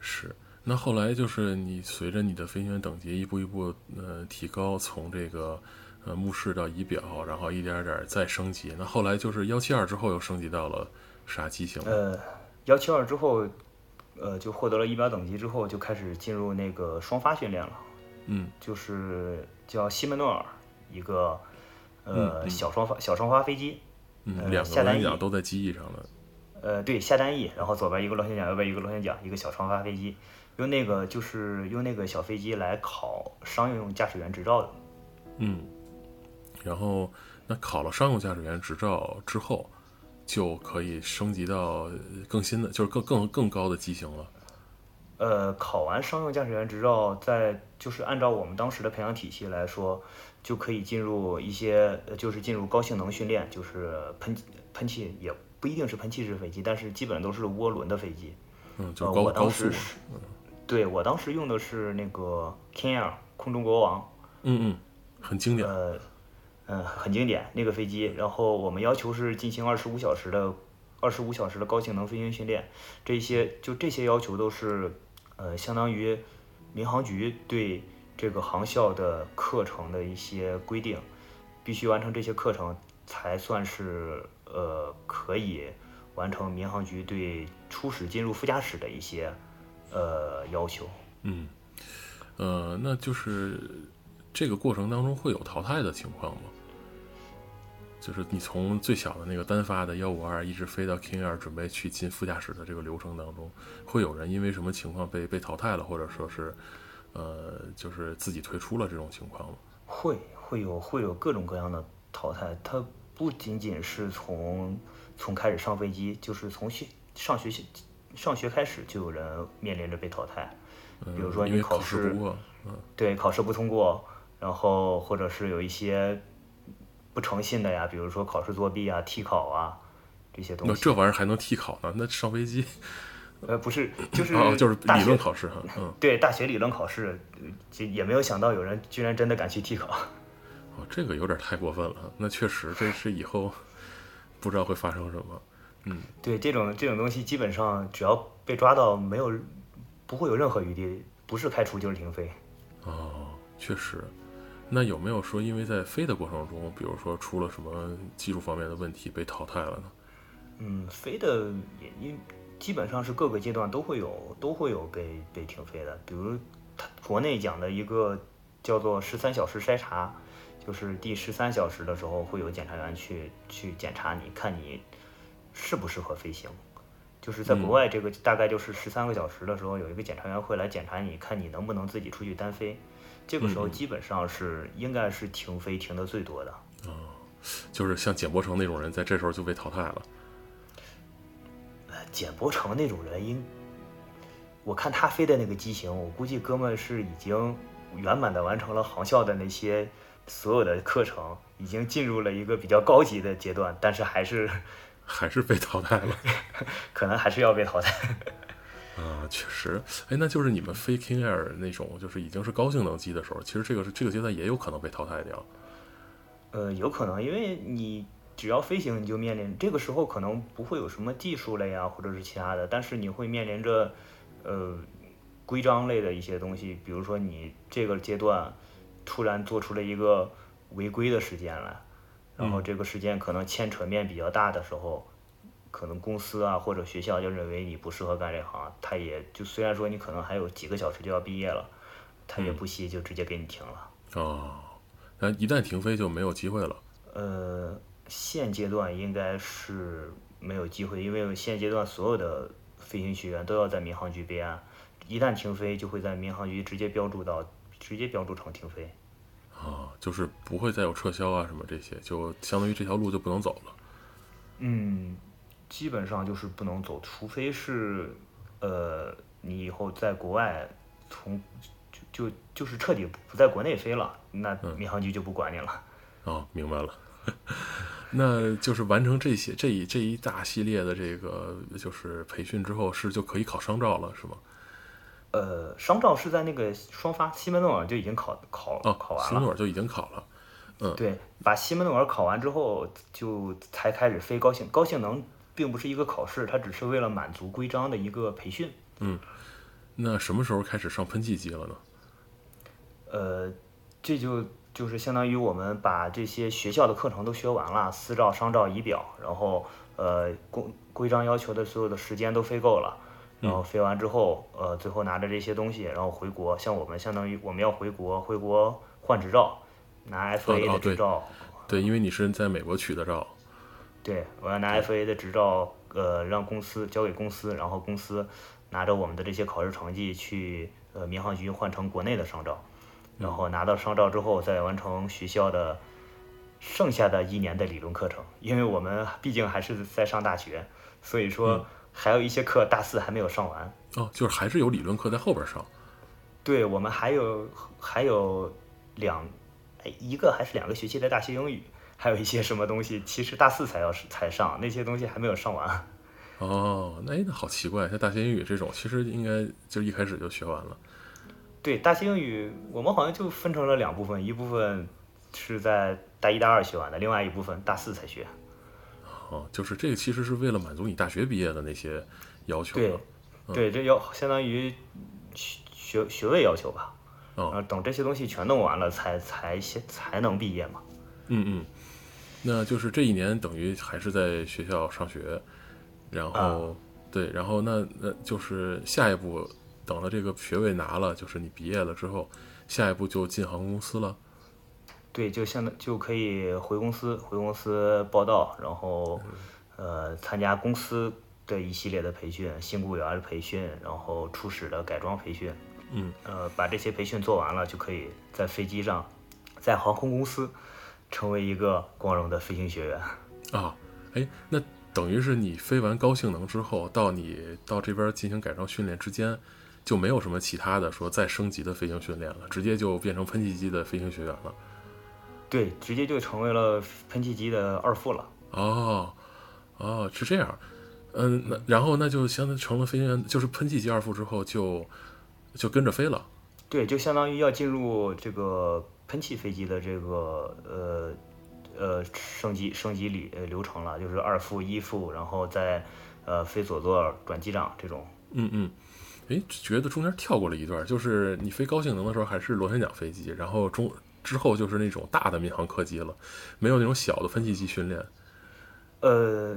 是。那后来就是你随着你的飞行员等级一步一步呃提高，从这个呃目视到仪表，然后一点点再升级。那后来就是幺七二之后又升级到了啥机型？呃，幺七二之后。呃，就获得了仪表等级之后，就开始进入那个双发训练了。嗯，就是叫西门诺尔一个呃小双发小双发飞机。嗯，两个螺旋桨都在机翼上了。呃，对，下单翼，然后左边一个螺旋桨，右边一个螺旋桨，一个小双发飞机，用那个就是用那个小飞机来考商用驾驶员执照的。嗯，然后那考了商用驾驶员执照之后。就可以升级到更新的，就是更更更高的机型了。呃，考完商用驾驶员执照，在就是按照我们当时的培养体系来说，就可以进入一些，就是进入高性能训练，就是喷喷气也不一定是喷气式飞机，但是基本都是涡轮的飞机。嗯，就高高速。对我当时用的是那个 King Air 空中国王。嗯嗯，很经典。呃。嗯，很经典那个飞机。然后我们要求是进行二十五小时的二十五小时的高性能飞行训练，这些就这些要求都是呃相当于民航局对这个航校的课程的一些规定。必须完成这些课程，才算是呃可以完成民航局对初始进入副驾驶的一些呃要求。嗯，呃，那就是这个过程当中会有淘汰的情况吗？就是你从最小的那个单发的幺五二一直飞到 King Air，准备去进副驾驶的这个流程当中，会有人因为什么情况被被淘汰了，或者说是呃，就是自己退出了这种情况吗？会会有会有各种各样的淘汰，它不仅仅是从从开始上飞机，就是从学上学期上学开始就有人面临着被淘汰。比如说你考试不过，对考试不通过，然后或者是有一些。不诚信的呀，比如说考试作弊啊、替考啊这些东西。那这玩意儿还能替考呢？那上飞机？呃，不是，就是就是理论考试哈。嗯，对，大学理论考试，也没有想到有人居然真的敢去替考。哦，这个有点太过分了。那确实，这是以后不知道会发生什么。嗯，对，这种这种东西基本上只要被抓到，没有不会有任何余地，不是开除就是停飞。哦，确实。那有没有说，因为在飞的过程中，比如说出了什么技术方面的问题被淘汰了呢？嗯，飞的也因基本上是各个阶段都会有都会有被被停飞的。比如他国内讲的一个叫做十三小时筛查，就是第十三小时的时候会有检查员去去检查你看你适不适合飞行。就是在国外这个大概就是十三个小时的时候，有一个检查员会来检查你看你能不能自己出去单飞。这个时候基本上是应该是停飞停的最多的。哦，就是像简博成那种人，在这时候就被淘汰了。呃，简博成那种人，应我看他飞的那个机型，我估计哥们是已经圆满的完成了航校的那些所有的课程，已经进入了一个比较高级的阶段，但是还是还是被淘汰了，可能还是要被淘汰。啊，确实，哎，那就是你们飞 King Air 那种，就是已经是高性能机的时候，其实这个是这个阶段也有可能被淘汰掉。呃，有可能，因为你只要飞行，你就面临这个时候可能不会有什么技术类啊，或者是其他的，但是你会面临着呃规章类的一些东西，比如说你这个阶段突然做出了一个违规的事件来，然后这个事件可能牵扯面比较大的时候。可能公司啊或者学校就认为你不适合干这行，他也就虽然说你可能还有几个小时就要毕业了，他也不惜就直接给你停了。哦，那一旦停飞就没有机会了。呃，现阶段应该是没有机会，因为现阶段所有的飞行学员都要在民航局备案，一旦停飞就会在民航局直接标注到，直接标注成停飞。啊，就是不会再有撤销啊什么这些，就相当于这条路就不能走了。嗯。基本上就是不能走，除非是，呃，你以后在国外从就就就是彻底不在国内飞了，那民航局就不管你了。哦，明白了。那就是完成这些这一这一大系列的这个就是培训之后，是就可以考商照了，是吗？呃，商照是在那个双发西门诺尔就已经考考考完了。西门诺尔就已经考了。嗯，对，把西门诺尔考完之后，就才开始飞高性高性能。并不是一个考试，它只是为了满足规章的一个培训。嗯，那什么时候开始上喷气机了呢？呃，这就就是相当于我们把这些学校的课程都学完了，私照、商照、仪表，然后呃规规章要求的所有的时间都飞够了，然后飞完之后，呃，最后拿着这些东西，然后回国。像我们相当于我们要回国，回国换执照，拿 FA 的执照。对，因为你是在美国取的照。对，我要拿 FA 的执照，呃，让公司交给公司，然后公司拿着我们的这些考试成绩去呃民航局换成国内的商照，然后拿到商照之后再完成学校的剩下的一年的理论课程，因为我们 毕竟还是在上大学，所以说还有一些课大四还没有上完。哦，就是还是有理论课在后边上。对，我们还有还有两，哎，一个还是两个学期的大学英语。还有一些什么东西，其实大四才要才上，那些东西还没有上完。哦，那那好奇怪，像大学英语这种，其实应该就一开始就学完了。对，大学英语我们好像就分成了两部分，一部分是在大一、大二学完的，另外一部分大四才学。哦，就是这个其实是为了满足你大学毕业的那些要求。对，对，这要相当于学学位要求吧。啊。等这些东西全弄完了，才才先才能毕业嘛。嗯嗯，那就是这一年等于还是在学校上学，然后对，然后那那就是下一步等了这个学位拿了，就是你毕业了之后，下一步就进航空公司了。对，就相当就可以回公司，回公司报道，然后呃参加公司的一系列的培训，新雇员的培训，然后初始的改装培训。嗯，呃，把这些培训做完了，就可以在飞机上，在航空公司成为一个光荣的飞行学员。啊，哎，那等于是你飞完高性能之后，到你到这边进行改装训练之间，就没有什么其他的说再升级的飞行训练了，直接就变成喷气机的飞行学员了。对，直接就成为了喷气机的二副了。哦，哦，是这样。嗯，那然后那就相当于成了飞行员，就是喷气机二副之后就就跟着飞了。对，就相当于要进入这个喷气飞机的这个呃呃升级升级里呃流程了，就是二副、一副，然后再呃飞左座转机长这种。嗯嗯。哎，觉得中间跳过了一段，就是你飞高性能的时候还是螺旋桨飞机，然后中。之后就是那种大的民航客机了，没有那种小的喷气机训练。呃，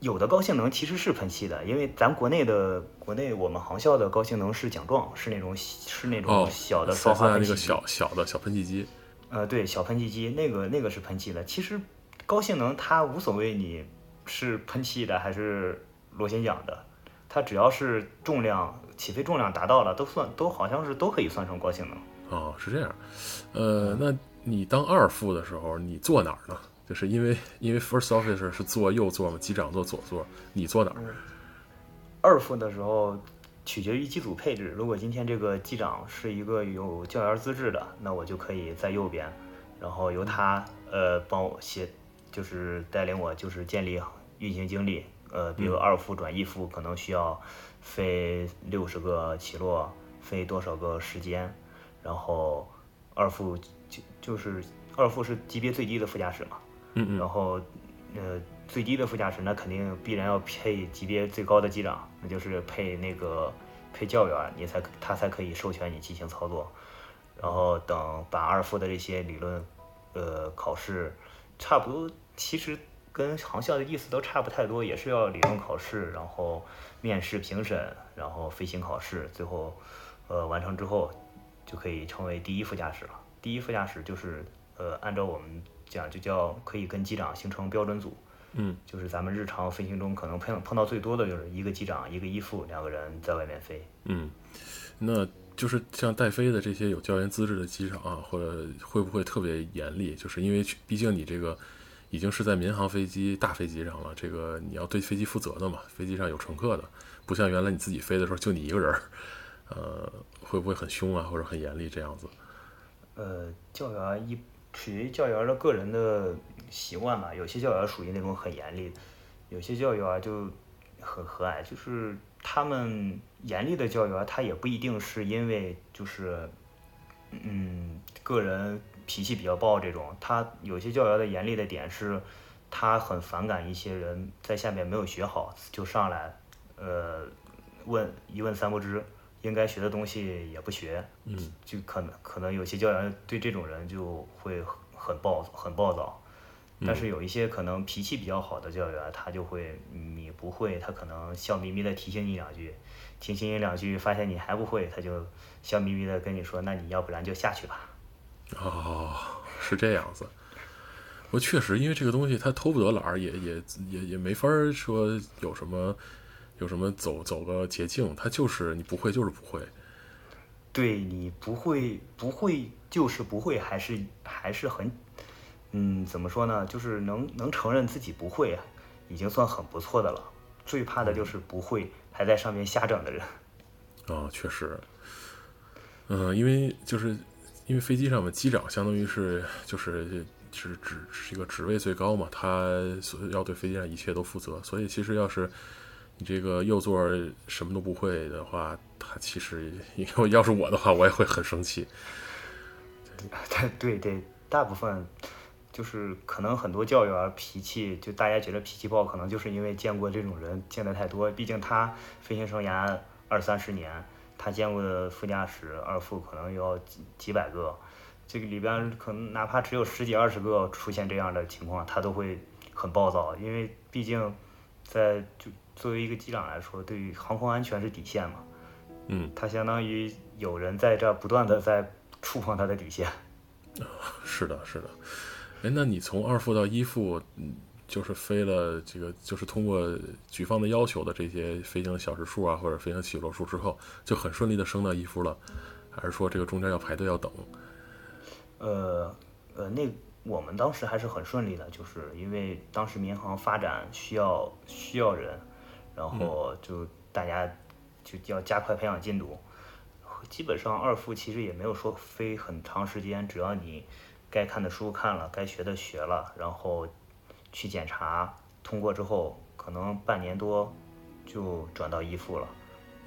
有的高性能其实是喷气的，因为咱国内的国内我们航校的高性能是奖状，是那种是那种小的双发那个小小的小喷气机。呃，对，小喷气机那个那个是喷气的。其实高性能它无所谓你是喷气的还是螺旋桨的，它只要是重量起飞重量达到了，都算都好像是都可以算成高性能。哦，是这样，呃，那你当二副的时候，你坐哪儿呢？就是因为因为 first officer 是坐右座嘛，机长坐左座，你坐哪儿？二副的时候取决于机组配置，如果今天这个机长是一个有教员资质的，那我就可以在右边，然后由他呃帮我写，就是带领我就是建立运行经历，呃，比如二副转一副可能需要飞六十个起落，飞多少个时间。然后二副就就是二副是级别最低的副驾驶嘛，嗯嗯，然后呃最低的副驾驶那肯定必然要配级别最高的机长，那就是配那个配教员，你才他才可以授权你进行操作。然后等把二副的这些理论呃考试差不多，其实跟航校的意思都差不太多，也是要理论考试，然后面试评审，然后飞行考试，最后呃完成之后。就可以成为第一副驾驶了。第一副驾驶就是，呃，按照我们讲，就叫可以跟机长形成标准组。嗯，就是咱们日常飞行中可能碰碰到最多的就是一个机长，一个一副，两个人在外面飞。嗯，那就是像带飞的这些有教研资质的机长啊，或者会不会特别严厉？就是因为毕竟你这个已经是在民航飞机大飞机上了，这个你要对飞机负责的嘛。飞机上有乘客的，不像原来你自己飞的时候就你一个人儿，呃。会不会很凶啊，或者很严厉这样子？呃，教员一取决于教员的个人的习惯吧。有些教员属于那种很严厉，有些教员就很和蔼。就是他们严厉的教员，他也不一定是因为就是嗯个人脾气比较暴这种。他有些教员的严厉的点是，他很反感一些人在下面没有学好就上来，呃，问一问三不知。应该学的东西也不学，嗯，就可能可能有些教员对这种人就会很暴很暴躁，但是有一些可能脾气比较好的教员，他就会你不会，他可能笑眯眯的提醒你两句，提醒你两句，发现你还不会，他就笑眯眯的跟你说，那你要不然就下去吧。哦，是这样子。我确实因为这个东西他偷不得懒儿，也也也也没法说有什么。有什么走走个捷径？他就是你不会，就是不会。对你不会，不会就是不会，还是还是很，嗯，怎么说呢？就是能能承认自己不会，已经算很不错的了。最怕的就是不会还在上面瞎整的人。啊，确实。嗯，因为就是因为飞机上面机长相当于是就是是职是一个职位最高嘛，他所要对飞机上一切都负责，所以其实要是。你这个右座什么都不会的话，他其实，要是我的话，我也会很生气。对对对，大部分就是可能很多教员脾气，就大家觉得脾气暴，可能就是因为见过这种人见的太多。毕竟他飞行生涯二三十年，他见过的副驾驶、二副可能要几几百个，这个里边可能哪怕只有十几二十个出现这样的情况，他都会很暴躁，因为毕竟在就作为一个机长来说，对于航空安全是底线嘛。嗯，他相当于有人在这不断的在触碰他的底线。是的，是的。哎，那你从二副到一副，嗯，就是飞了这个，就是通过局方的要求的这些飞行小时数啊，或者飞行起落数之后，就很顺利的升到一副了，还是说这个中间要排队要等？呃呃，那我们当时还是很顺利的，就是因为当时民航发展需要需要人，然后就大家就要加快培养进度。基本上二副其实也没有说飞很长时间，只要你该看的书看了，该学的学了，然后去检查通过之后，可能半年多就转到一副了，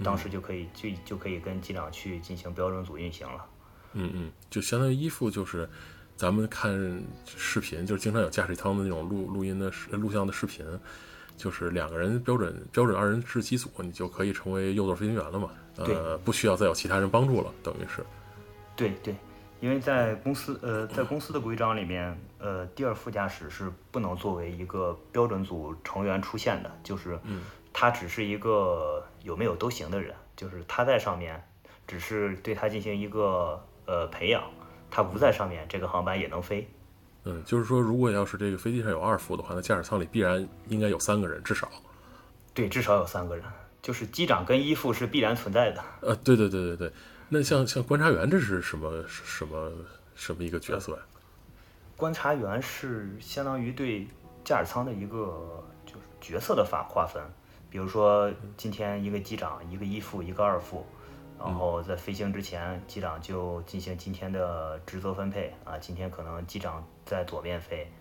当时就可以就就可以跟机长去进行标准组运行了。嗯嗯，就相当于一副就是咱们看视频，就是经常有驾驶舱的那种录录音的视录像的视频，就是两个人标准标准二人制机组，你就可以成为右座飞行员了嘛？呃，不需要再有其他人帮助了，等于是。对对，因为在公司呃在公司的规章里面，呃第二副驾驶是不能作为一个标准组成员出现的，就是他只是一个有没有都行的人，就是他在上面只是对他进行一个呃培养，他不在上面，这个航班也能飞。嗯，就是说，如果要是这个飞机上有二副的话，那驾驶舱里必然应该有三个人，至少。对，至少有三个人。就是机长跟一副是必然存在的。呃，对对对对对，那像像观察员这是什么什么什么一个角色呀？观察员是相当于对驾驶舱的一个就是角色的划划分，比如说今天一个机长，一个一副，一个二副，然后在飞行之前，机长就进行今天的职责分配啊，今天可能机长在左边飞。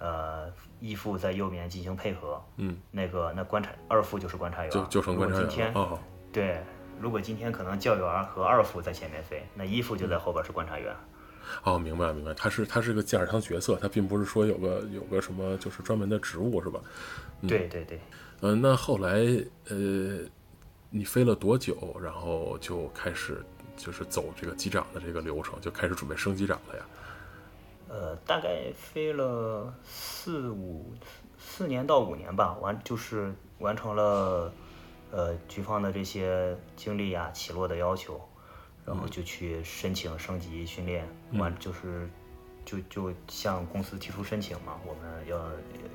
呃，一副在右边进行配合，嗯，那个那观察二副就是观察员，就就成观察员哦。对，如果今天可能教员和二副在前面飞，那一副就在后边是观察员。哦，明白明白，他是他是个驾驶舱角色，他并不是说有个有个什么就是专门的职务是吧？对对对。嗯，那后来呃，你飞了多久，然后就开始就是走这个机长的这个流程，就开始准备升机长了呀？呃，大概飞了四五四年到五年吧，完就是完成了呃局方的这些经历呀、起落的要求，然后就去申请升级训练，完就是就就向公司提出申请嘛，我们要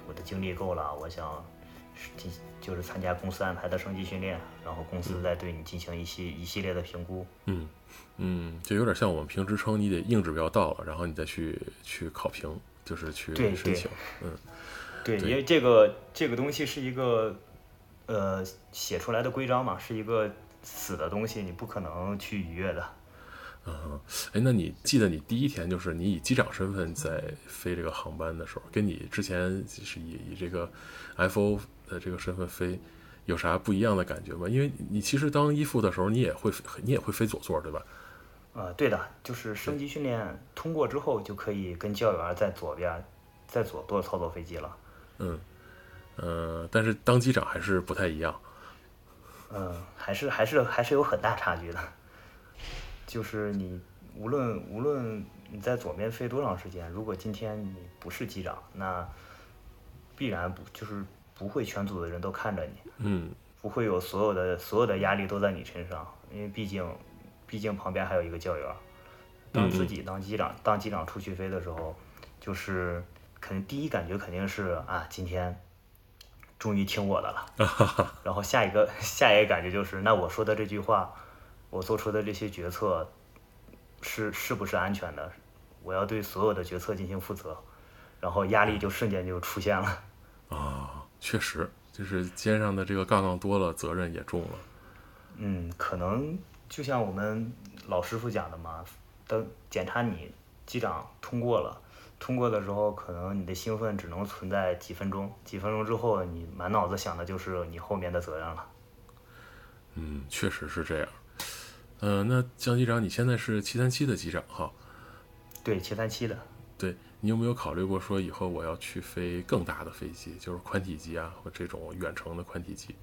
我的经历够了，我想进就是参加公司安排的升级训练，然后公司再对你进行一些一系列的评估。嗯。嗯，就有点像我们评职称，你得硬指标到了，然后你再去去考评，就是去申请。嗯，对，因为这个这个东西是一个呃写出来的规章嘛，是一个死的东西，你不可能去逾越的。嗯，哎，那你记得你第一天就是你以机长身份在飞这个航班的时候，跟你之前是以以这个 F.O. 的这个身份飞，有啥不一样的感觉吗？因为你其实当一副的时候，你也会你也会飞左座，对吧？呃，对的，就是升级训练通过之后，就可以跟教员在左边，在左舵操作飞机了。嗯，呃，但是当机长还是不太一样。嗯，还是还是还是有很大差距的。就是你无论无论你在左边飞多长时间，如果今天你不是机长，那必然不就是不会全组的人都看着你。嗯。不会有所有的所有的压力都在你身上，因为毕竟。毕竟旁边还有一个教员，当自己当机长当机长出去飞的时候，就是肯定第一感觉肯定是啊，今天终于听我的了。然后下一个 下一个感觉就是，那我说的这句话，我做出的这些决策是是不是安全的？我要对所有的决策进行负责，然后压力就瞬间就出现了。啊，确实，就是肩上的这个杠杠多了，责任也重了。嗯，可能。就像我们老师傅讲的嘛，等检查你机长通过了，通过的时候，可能你的兴奋只能存在几分钟，几分钟之后，你满脑子想的就是你后面的责任了。嗯，确实是这样。嗯，那江机长，你现在是七三七的机长哈？对，七三七的。对你有没有考虑过说以后我要去飞更大的飞机，就是宽体机啊，或这种远程的宽体机？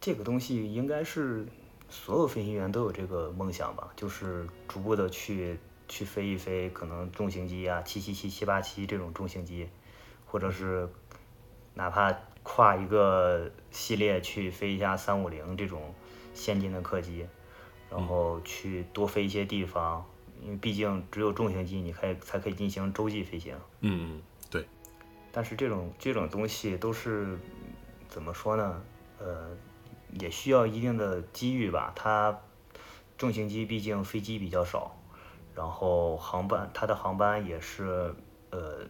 这个东西应该是。所有飞行员都有这个梦想吧，就是逐步的去去飞一飞可能重型机啊，七七七、七八七这种重型机，或者是哪怕跨一个系列去飞一下三五零这种先进的客机，然后去多飞一些地方，因为毕竟只有重型机你可以才可以进行洲际飞行。嗯嗯，对。但是这种这种东西都是怎么说呢？呃，也需要一定的机遇吧。它重型机毕竟飞机比较少，然后航班它的航班也是呃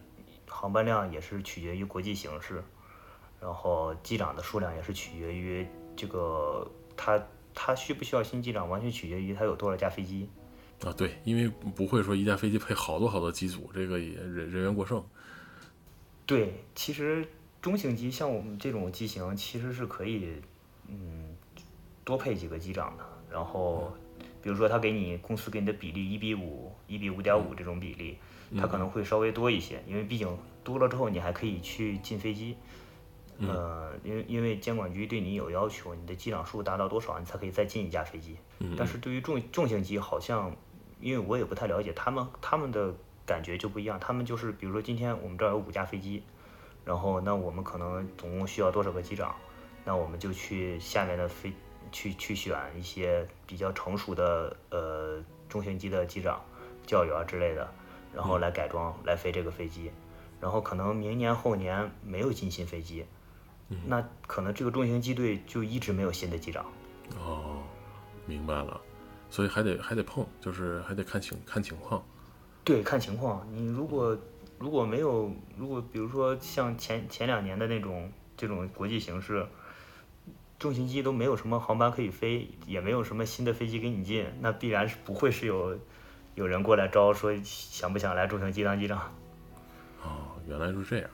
航班量也是取决于国际形势，然后机长的数量也是取决于这个它它需不需要新机长，完全取决于它有多少架飞机。啊，对，因为不会说一架飞机配好多好多机组，这个也人人员过剩。对，其实中型机像我们这种机型，其实是可以嗯多配几个机长的。然后比如说他给你公司给你的比例一比五、一比五点五这种比例，他可能会稍微多一些，因为毕竟多了之后你还可以去进飞机。呃，因为因为监管局对你有要求，你的机长数达到多少，你才可以再进一架飞机。但是对于重重型机，好像因为我也不太了解，他们他们的感觉就不一样。他们就是比如说今天我们这儿有五架飞机，然后那我们可能总共需要多少个机长，那我们就去下面的飞去去选一些比较成熟的呃中型机的机长、教员之类的，然后来改装来飞这个飞机。然后可能明年后年没有进新飞机。那可能这个中型机队就一直没有新的机长。哦，明白了，所以还得还得碰，就是还得看情看情况。对，看情况。你如果如果没有，如果比如说像前前两年的那种这种国际形势，重型机都没有什么航班可以飞，也没有什么新的飞机给你进，那必然是不会是有有人过来招说想不想来重型机当机长。哦，原来是这样。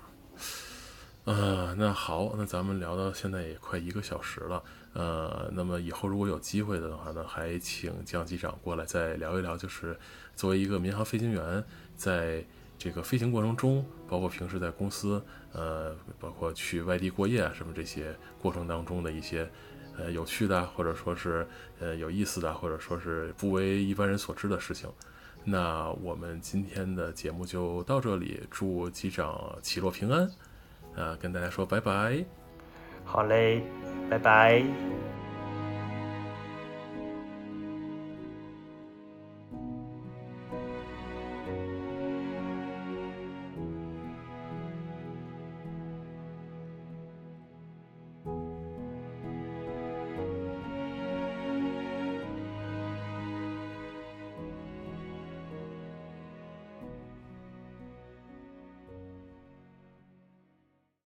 呃，那好，那咱们聊到现在也快一个小时了，呃，那么以后如果有机会的话呢，还请江机长过来再聊一聊，就是作为一个民航飞行员，在这个飞行过程中，包括平时在公司，呃，包括去外地过夜啊什么这些过程当中的一些呃有趣的，或者说是呃有意思的，或者说是不为一般人所知的事情。那我们今天的节目就到这里，祝机长起落平安。啊，跟大家说拜拜。好嘞拜拜。